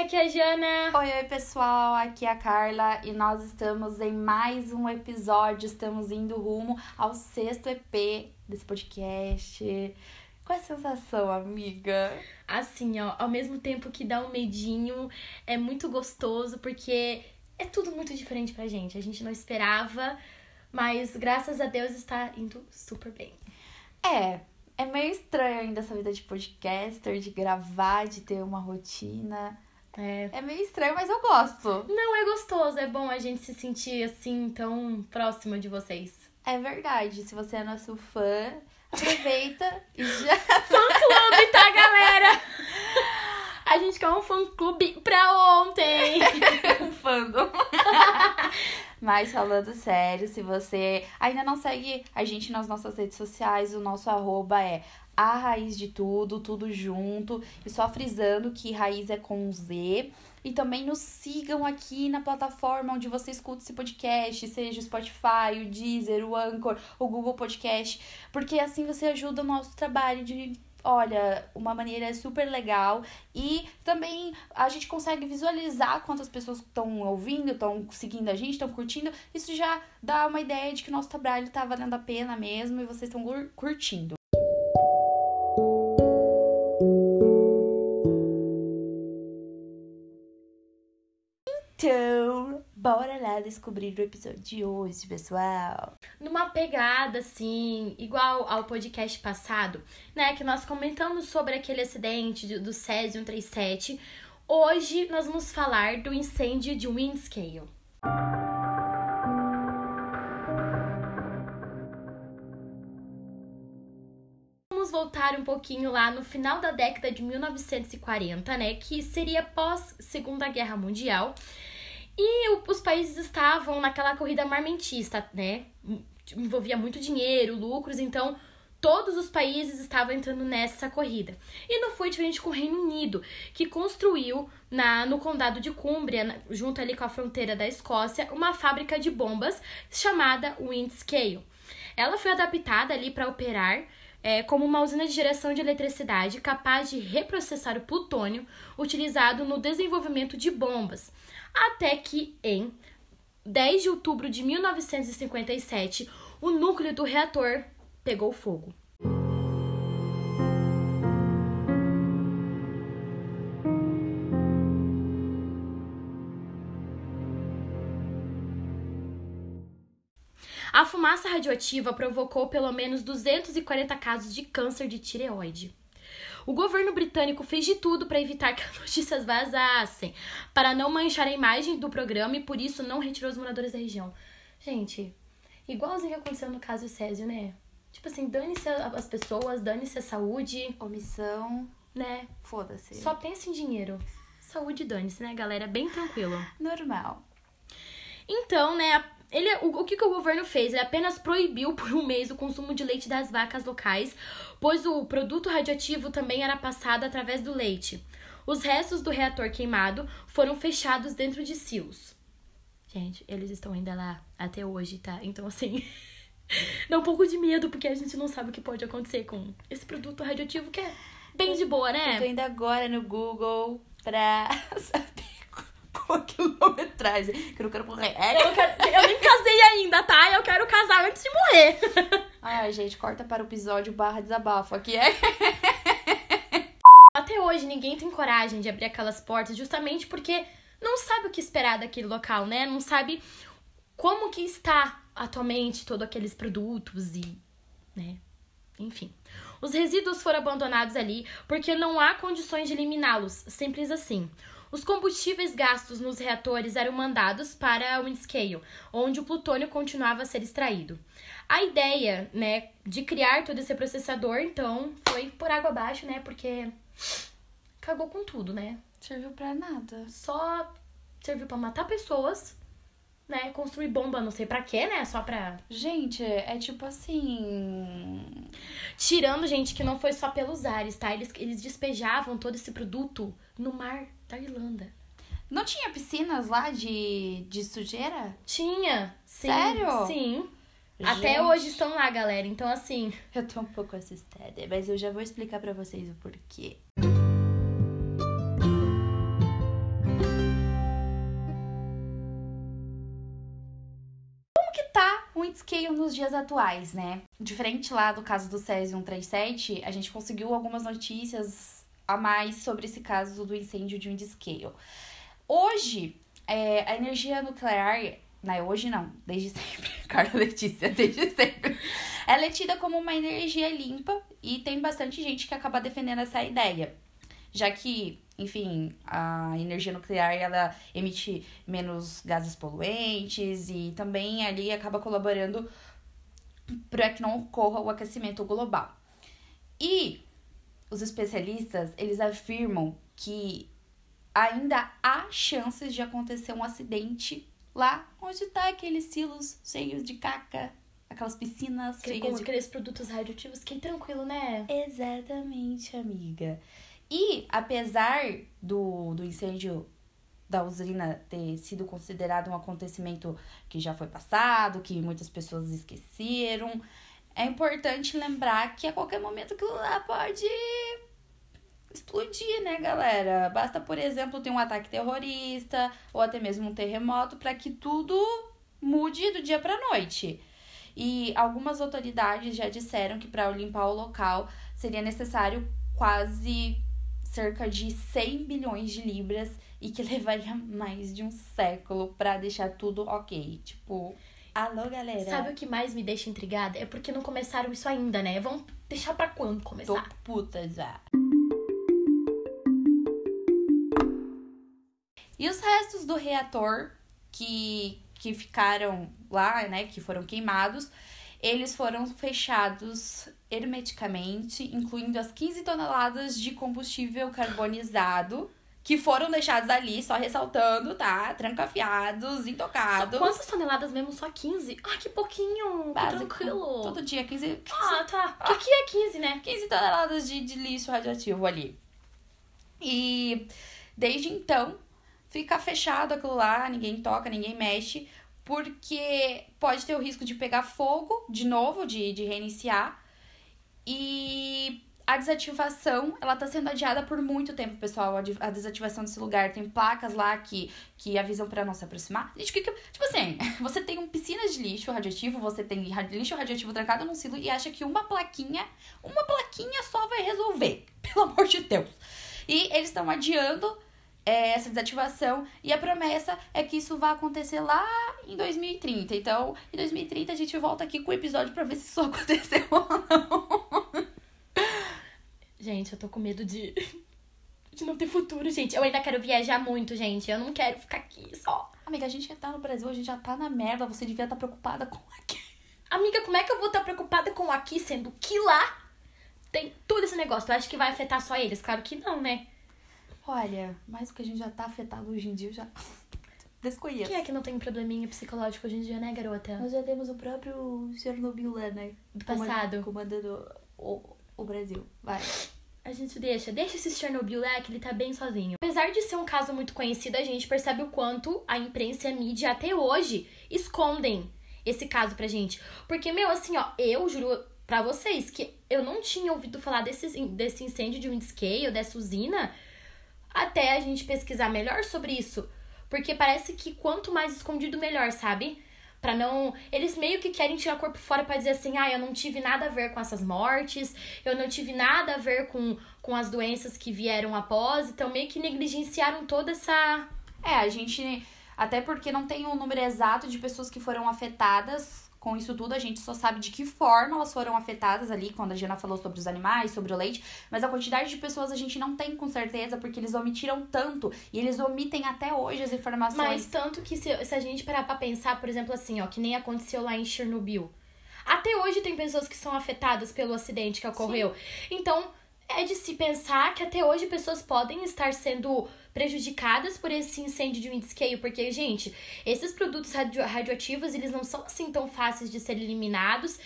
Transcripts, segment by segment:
aqui é a Jana. Oi, oi, pessoal, aqui é a Carla e nós estamos em mais um episódio, estamos indo rumo ao sexto EP desse podcast. Qual é a sensação, amiga? Assim, ó, ao mesmo tempo que dá um medinho, é muito gostoso porque é tudo muito diferente pra gente. A gente não esperava, mas graças a Deus está indo super bem. É, é meio estranho ainda essa vida de podcaster, de gravar, de ter uma rotina. É. É meio estranho, mas eu gosto. Não, é gostoso, é bom a gente se sentir assim tão próxima de vocês. É verdade, se você é nosso fã, aproveita e já. Fã-clube, tá, galera? A gente quer um fã-clube pra ontem. um fandom. Mas falando sério, se você ainda não segue a gente nas nossas redes sociais, o nosso arroba é a raiz de tudo, tudo junto. E só frisando que raiz é com Z. E também nos sigam aqui na plataforma onde você escuta esse podcast, seja o Spotify, o Deezer, o Anchor, o Google Podcast, porque assim você ajuda o nosso trabalho de olha, uma maneira super legal e também a gente consegue visualizar quantas pessoas estão ouvindo, estão seguindo a gente, estão curtindo. Isso já dá uma ideia de que o nosso trabalho tá valendo a pena mesmo e vocês estão curtindo. Então, bora lá descobrir o episódio de hoje, pessoal. Numa pegada assim, igual ao podcast passado, né, que nós comentamos sobre aquele acidente do Césio 137, hoje nós vamos falar do incêndio de Windscale. Vamos voltar um pouquinho lá no final da década de 1940, né, que seria pós Segunda Guerra Mundial. E os países estavam naquela corrida marmentista, né? Envolvia muito dinheiro, lucros, então todos os países estavam entrando nessa corrida. E não foi diferente com o Reino Unido, que construiu na, no condado de Cumbria, junto ali com a fronteira da Escócia, uma fábrica de bombas chamada Windscale. Ela foi adaptada ali para operar é, como uma usina de geração de eletricidade capaz de reprocessar o plutônio utilizado no desenvolvimento de bombas até que em 10 de outubro de 1957 o núcleo do reator pegou fogo. A fumaça radioativa provocou pelo menos 240 casos de câncer de tireoide. O governo britânico fez de tudo para evitar que as notícias vazassem, para não manchar a imagem do programa e por isso não retirou os moradores da região. Gente, igualzinho que aconteceu no caso Césio, né? Tipo assim, dane-se as pessoas, dane-se a saúde. Omissão. Né? Foda-se. Só pensa em dinheiro. Saúde, dane-se, né, galera? Bem tranquilo. Normal. Então, né, ele, o, o que, que o governo fez? Ele apenas proibiu por um mês o consumo de leite das vacas locais, pois o produto radioativo também era passado através do leite. Os restos do reator queimado foram fechados dentro de silos. Gente, eles estão ainda lá até hoje, tá? Então, assim, dá um pouco de medo, porque a gente não sabe o que pode acontecer com esse produto radioativo que é bem de boa, né? Eu tô indo agora no Google pra saber com a quilometragem. Que eu não quero morrer. Eu, não quero, eu nem casei ainda, tá? Eu quero casar antes de morrer. Ai, gente, corta para o episódio barra desabafo. Aqui é. Até hoje, ninguém tem coragem de abrir aquelas portas justamente porque não sabe o que esperar daquele local, né? Não sabe como que está atualmente todos aqueles produtos e, né? Enfim. Os resíduos foram abandonados ali porque não há condições de eliminá-los, simples assim. Os combustíveis gastos nos reatores eram mandados para o Windscale, onde o plutônio continuava a ser extraído. A ideia, né, de criar todo esse processador, então, foi por água abaixo, né, porque cagou com tudo, né? Serviu para nada. Só serviu para matar pessoas, né, construir bomba, não sei para quê, né, só pra... Gente, é tipo assim... Tirando, gente, que não foi só pelos ares, tá? Eles, eles despejavam todo esse produto no mar Tailândia. Não tinha piscinas lá de, de sujeira? Tinha. Sim, Sério? Sim. Gente. Até hoje estão lá, galera. Então, assim. Eu tô um pouco assustada, mas eu já vou explicar para vocês o porquê. Como que tá o Inkscape nos dias atuais, né? Diferente lá do caso do SES 137, a gente conseguiu algumas notícias a mais sobre esse caso do incêndio de Windscale. Hoje, é, a energia nuclear, não é hoje não, desde sempre, Carla Letícia, desde sempre, ela é tida como uma energia limpa e tem bastante gente que acaba defendendo essa ideia, já que enfim, a energia nuclear ela emite menos gases poluentes e também ali acaba colaborando para que não ocorra o aquecimento global. E os especialistas, eles afirmam que ainda há chances de acontecer um acidente lá onde está aqueles silos cheios de caca, aquelas piscinas Que, cheias com de aqueles produtos radioativos, que tranquilo, né? Exatamente, amiga. E apesar do, do incêndio da usina ter sido considerado um acontecimento que já foi passado, que muitas pessoas esqueceram, é importante lembrar que a qualquer momento aquilo lá pode explodir, né, galera? Basta, por exemplo, ter um ataque terrorista ou até mesmo um terremoto para que tudo mude do dia para noite. E algumas autoridades já disseram que para limpar o local seria necessário quase cerca de 100 bilhões de libras e que levaria mais de um século para deixar tudo ok. Tipo, alô, galera. Sabe o que mais me deixa intrigada? É porque não começaram isso ainda, né? Vão deixar pra quando Tô começar? puta já. E os restos do reator que, que ficaram lá, né, que foram queimados, eles foram fechados hermeticamente, incluindo as 15 toneladas de combustível carbonizado que foram deixados ali, só ressaltando, tá? Trancafiados, Só- intocados. Quantas toneladas mesmo? Só 15? Ah, que pouquinho! Que Básico. tranquilo! Todo dia, 15, 15 Ah, tá. Que aqui é 15, né? 15 toneladas de, de lixo radioativo ali. E desde então fica fechado aquilo lá, ninguém toca, ninguém mexe, porque pode ter o risco de pegar fogo de novo, de, de reiniciar. E a desativação, ela tá sendo adiada por muito tempo, pessoal. A, de- a desativação desse lugar. Tem placas lá que, que avisam pra não se aproximar. Gente, que, que- tipo assim, você tem um piscina de lixo radioativo, você tem lixo radioativo trancado num silo e acha que uma plaquinha, uma plaquinha só vai resolver. Pelo amor de Deus. E eles estão adiando é, essa desativação e a promessa é que isso vai acontecer lá em 2030. Então, em 2030 a gente volta aqui com o episódio pra ver se isso aconteceu ou não. Gente, eu tô com medo de. de não ter futuro, gente. Eu ainda quero viajar muito, gente. Eu não quero ficar aqui só. Amiga, a gente já tá no Brasil, a gente já tá na merda, você devia estar preocupada com aqui. Amiga, como é que eu vou estar preocupada com aqui, sendo que lá tem todo esse negócio? Tu acha que vai afetar só eles? Claro que não, né? Olha, mais do que a gente já tá afetado hoje em dia, eu já desconheço. Quem é que não tem probleminha psicológico hoje em dia, né, garota? Nós já temos o próprio Chernobyl lá, né? Do passado. Comandando o, o Brasil. Vai. A gente deixa, deixa esse Chernobyl lá que ele tá bem sozinho. Apesar de ser um caso muito conhecido, a gente percebe o quanto a imprensa e a mídia até hoje escondem esse caso pra gente. Porque, meu, assim, ó, eu juro pra vocês que eu não tinha ouvido falar desse, desse incêndio de Windscale, dessa usina, até a gente pesquisar melhor sobre isso. Porque parece que quanto mais escondido, melhor, sabe? Pra não. Eles meio que querem tirar o corpo fora pra dizer assim: ah, eu não tive nada a ver com essas mortes, eu não tive nada a ver com, com as doenças que vieram após, então meio que negligenciaram toda essa. É, a gente. Até porque não tem o número exato de pessoas que foram afetadas com isso tudo, a gente só sabe de que forma elas foram afetadas ali, quando a Diana falou sobre os animais, sobre o leite, mas a quantidade de pessoas a gente não tem com certeza, porque eles omitiram tanto e eles omitem até hoje as informações. Mas tanto que se, se a gente parar pra pensar, por exemplo, assim, ó, que nem aconteceu lá em Chernobyl. Até hoje tem pessoas que são afetadas pelo acidente que ocorreu. Então, é de se pensar que até hoje pessoas podem estar sendo prejudicadas por esse incêndio de Windscale, porque, gente, esses produtos radio radioativos, eles não são assim tão fáceis de serem eliminados.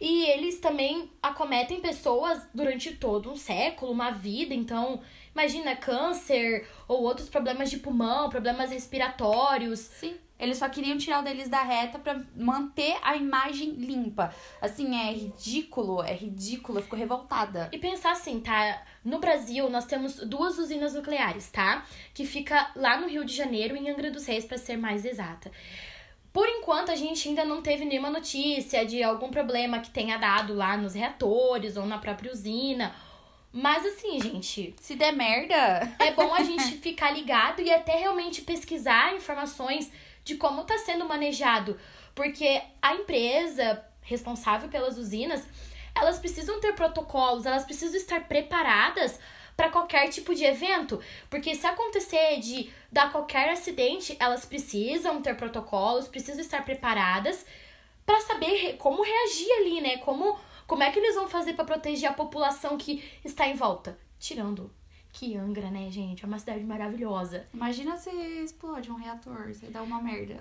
E eles também acometem pessoas durante todo um século, uma vida. Então, imagina câncer ou outros problemas de pulmão, problemas respiratórios. Sim. Eles só queriam tirar o deles da reta pra manter a imagem limpa. Assim, é ridículo, é ridículo, eu fico revoltada. E pensar assim, tá? No Brasil, nós temos duas usinas nucleares, tá? Que fica lá no Rio de Janeiro, em Angra dos Reis, pra ser mais exata. Por enquanto, a gente ainda não teve nenhuma notícia de algum problema que tenha dado lá nos reatores ou na própria usina. Mas assim, gente, Se der merda. é bom a gente ficar ligado e até realmente pesquisar informações de como está sendo manejado. Porque a empresa responsável pelas usinas, elas precisam ter protocolos, elas precisam estar preparadas para qualquer tipo de evento. Porque se acontecer de dar qualquer acidente, elas precisam ter protocolos, precisam estar preparadas para saber como reagir ali, né? Como, como é que eles vão fazer para proteger a população que está em volta? Tirando que Angra, né, gente? É uma cidade maravilhosa. Imagina se explode um reator, se dá uma merda.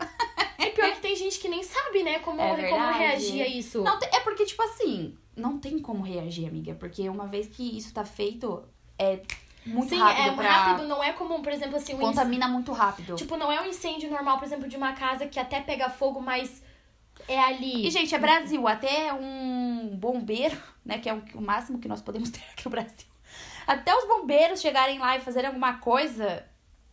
E pior que tem gente que nem sabe, né, como, É como reagir a isso. Não, é porque, tipo assim, não tem como reagir, amiga. Porque uma vez que isso tá feito, é muito Sim, rápido é pra... rápido, não é comum, por exemplo, assim, um. Contamina muito rápido. Tipo, não é um incêndio normal, por exemplo, de uma casa que até pega fogo, mas é ali. E, gente, é Brasil. Até um bombeiro, né? Que é o, o máximo que nós podemos ter aqui no Brasil. Até os bombeiros chegarem lá e fazerem alguma coisa,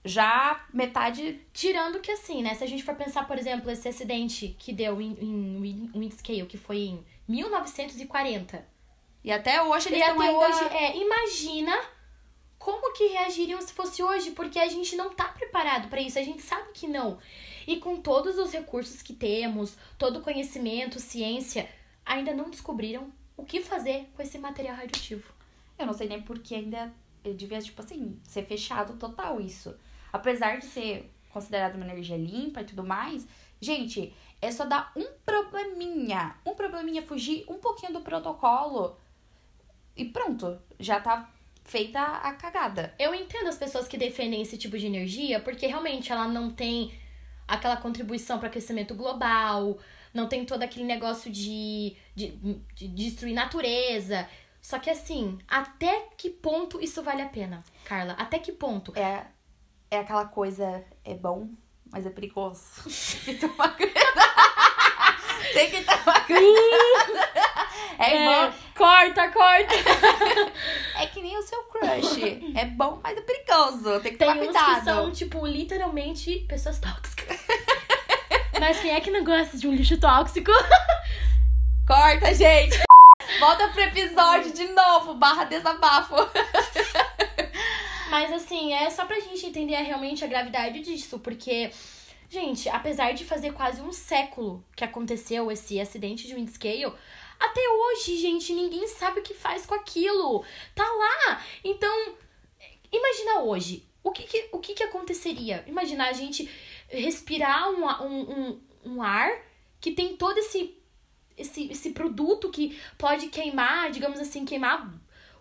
já metade. Tirando que assim, né? Se a gente for pensar, por exemplo, esse acidente que deu em, em Win- Windscale, que foi em 1940. E até hoje eles E estão até ainda... hoje, é, imagina como que reagiriam se fosse hoje, porque a gente não tá preparado pra isso, a gente sabe que não. E com todos os recursos que temos, todo o conhecimento, ciência, ainda não descobriram o que fazer com esse material radioativo. Eu não sei nem porque ainda devia, tipo assim, ser fechado total isso. Apesar de ser considerado uma energia limpa e tudo mais, gente, é só dar um probleminha, um probleminha, fugir um pouquinho do protocolo e pronto, já tá feita a cagada. Eu entendo as pessoas que defendem esse tipo de energia, porque realmente ela não tem aquela contribuição para aquecimento global, não tem todo aquele negócio de, de, de destruir natureza. Só que assim, até que ponto isso vale a pena, Carla? Até que ponto? É, é aquela coisa, é bom, mas é perigoso. Tem que tomar cuidado. Tem que tomar cuidado. É, igual, corta, corta! é que nem o seu crush. É bom, mas é perigoso. Tem que Tem tomar uns cuidado. que são, tipo, literalmente pessoas tóxicas. Mas quem é que não gosta de um lixo tóxico? Corta, gente. Volta pro episódio de novo, barra desabafo. Mas assim, é só pra gente entender realmente a gravidade disso, porque, gente, apesar de fazer quase um século que aconteceu esse acidente de Windscale, até hoje, gente, ninguém sabe o que faz com aquilo. Tá lá. Então, imagina hoje. O que que, o que, que aconteceria? Imagina a gente respirar um, um, um, um ar que tem todo esse, esse, esse produto que pode queimar, digamos assim, queimar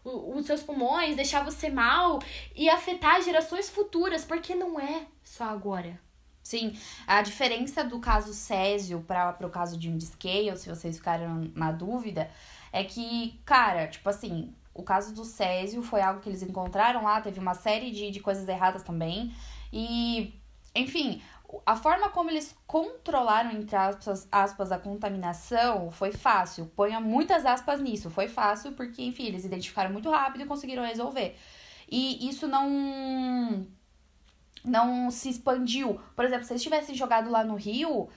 os seus pulmões, deixar você mal e afetar gerações futuras, porque não é só agora. Sim, a diferença do caso Césio para o caso de Scale, se vocês ficaram na dúvida, é que, cara, tipo assim, o caso do Césio foi algo que eles encontraram lá, teve uma série de, de coisas erradas também. E, enfim, a forma como eles controlaram, entre aspas, aspas, a contaminação foi fácil. Ponha muitas aspas nisso, foi fácil, porque, enfim, eles identificaram muito rápido e conseguiram resolver. E isso não não se expandiu. Por exemplo, se eles tivessem jogado lá no Rio,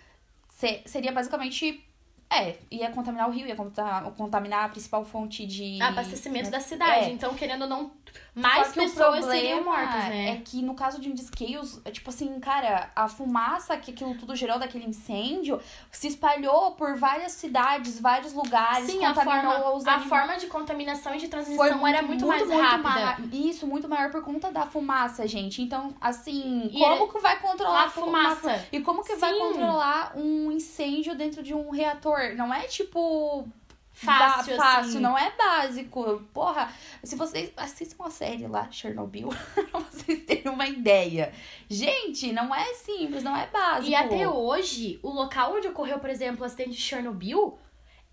se- seria basicamente. É, ia contaminar o rio, ia conta- contaminar a principal fonte de. Abastecimento da cidade. É. Então, querendo ou não, mais Só que o pessoas seriam problema mortas, né? É que no caso de um Scales, é tipo assim, cara, a fumaça que aquilo tudo gerou daquele incêndio se espalhou por várias cidades, vários lugares, Sim, a contaminou forma, os a animais. forma de contaminação e de transmissão era muito, mais rápida. ma- Isso, muito maior por conta da fumaça, gente. Então, assim, E como que vai controlar A fumaça. E como que vai Sim. controlar um incêndio dentro de um reator? Não é tipo. Fácil, ba- fácil, assim. não é básico. Porra, se vocês assistam a série lá, Chernobyl, pra vocês terem uma ideia. Gente, não é simples, não é básico. E até hoje, o local onde ocorreu, por exemplo, o acidente de Chernobyl,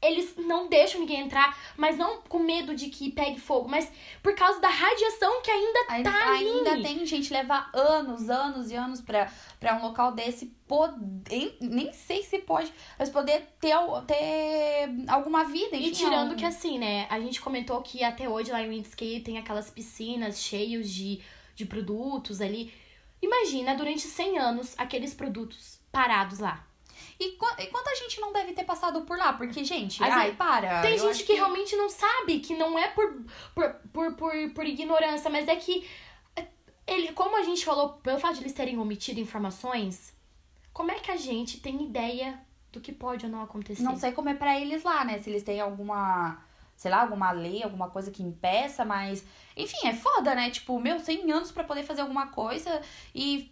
eles não deixam ninguém entrar, mas não com medo de que pegue fogo, mas por causa da radiação que ainda Ainda, tá ali. ainda tem gente levar anos, anos e anos pra, pra um local desse poder. Nem sei se pode, mas poder ter, ter alguma vida. E tirando que assim, né, a gente comentou que até hoje lá em Windscale tem aquelas piscinas cheias de, de produtos ali. Imagina, durante 100 anos, aqueles produtos parados lá. E, qu- e quanta gente não deve ter passado por lá? Porque, gente, ai, para. Tem gente acho que, realmente não sabe, que não é por, por, por, por, por ignorância, mas é que é, ele, como a gente falou, pelo fato de eles terem omitido informações, como é que a gente tem ideia do que pode ou não acontecer? Não sei como é pra eles lá, né? Se eles têm alguma, sei lá, alguma lei, alguma coisa que impeça, mas. Enfim, é foda, né? Tipo, meu, 100 anos pra poder fazer alguma coisa e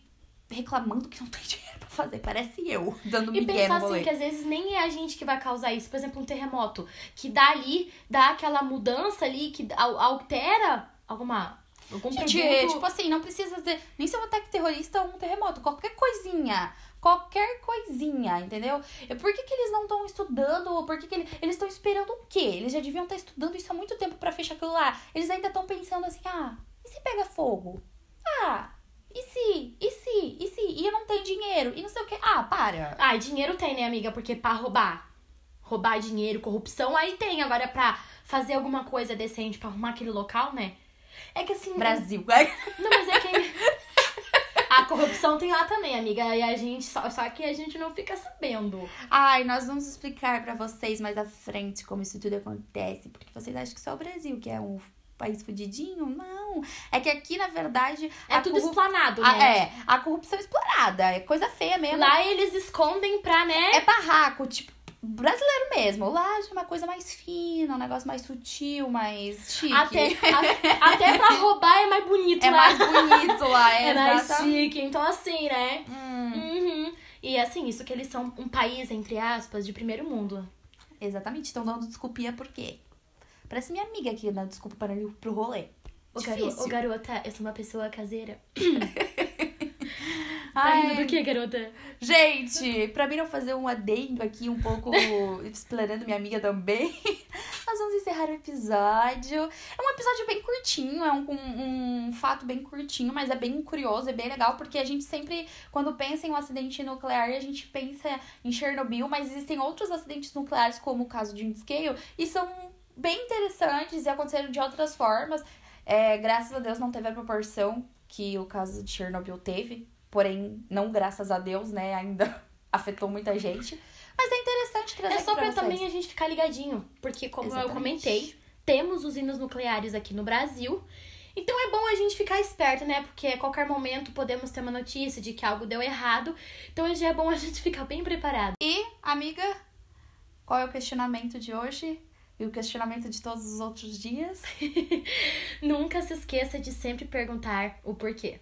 reclamando que não tem dinheiro pra fazer. Parece eu, dando E migué pensar no assim, rolê. que às vezes nem é a gente que vai causar isso. Por exemplo, um terremoto. Que dá ali, dá aquela mudança ali, que al- altera alguma. Algum Gente, produto. tipo assim, não precisa ser nem ser um ataque terrorista ou um terremoto. Qualquer coisinha. Qualquer coisinha, entendeu? E Por que, que eles não estão estudando? Por que, que ele- eles estão esperando o quê? Eles já deviam estar estudando isso há muito tempo pra fechar aquilo lá. Eles ainda estão pensando assim, ah, e se pega fogo? Ah, e se? E se? E se? E eu não tenho dinheiro? E não sei o quê. Ah, para. Ah, dinheiro tem, né, amiga? Porque pra roubar, roubar dinheiro, corrupção, aí tem. Agora, pra fazer alguma coisa decente, pra arrumar aquele local, né? É que assim. Brasil. Não, mas é que. A corrupção tem lá também, amiga. E a gente. Só, só que a gente não fica sabendo. Ai, nós vamos explicar pra vocês mais à frente como isso tudo acontece. Porque vocês acham que só o Brasil que é um país fudidinho? Não. É que aqui, na verdade, É a tudo corrup- explorado, a- né? é, a corrupção explorada. É coisa feia mesmo. Lá eles escondem pra, né? É barraco, tipo, brasileiro mesmo. Lá é uma coisa mais fina, um negócio mais sutil, mais chique. Até, a- até pra roubar é mais bonito É lá. mais bonito lá, é, É mais chique. Então, assim, né? Hum, Uhum. E assim, isso que eles são um país, entre aspas, de primeiro mundo. exatamente. Estão dando desculpinha por quê? Parece minha amiga aqui dando desculpa para ir pro rolê. Ô, Difícil. garo, ô, garota, eu sou uma pessoa caseira. Tá Ai, rindo do que, garota? Gente, pra mim não fazer um adendo aqui um pouco explorando minha amiga também, nós vamos encerrar o episódio. É um episódio bem curtinho, é um, um, um fato bem curtinho, mas é bem curioso, é bem legal, porque a gente sempre, quando pensa em um acidente nuclear, a gente pensa em Chernobyl, mas existem outros acidentes nucleares, como o caso de Scale, e são bem interessantes e aconteceram de outras formas. É, graças a Deus não teve a proporção que o caso de Chernobyl teve. Porém, não graças a Deus, né? Ainda afetou muita gente. Mas é interessante trazer É só pra vocês. também a gente ficar ligadinho. Porque, como eu Exatamente. comentei, temos usinas nucleares aqui no Brasil. Então é bom a gente ficar esperto, né? Porque a qualquer momento podemos ter uma notícia de que algo deu errado. Então já é bom a gente ficar bem preparado. E, amiga, qual é o questionamento de hoje? E o questionamento de todos os outros dias? Nunca se esqueça de sempre perguntar o porquê.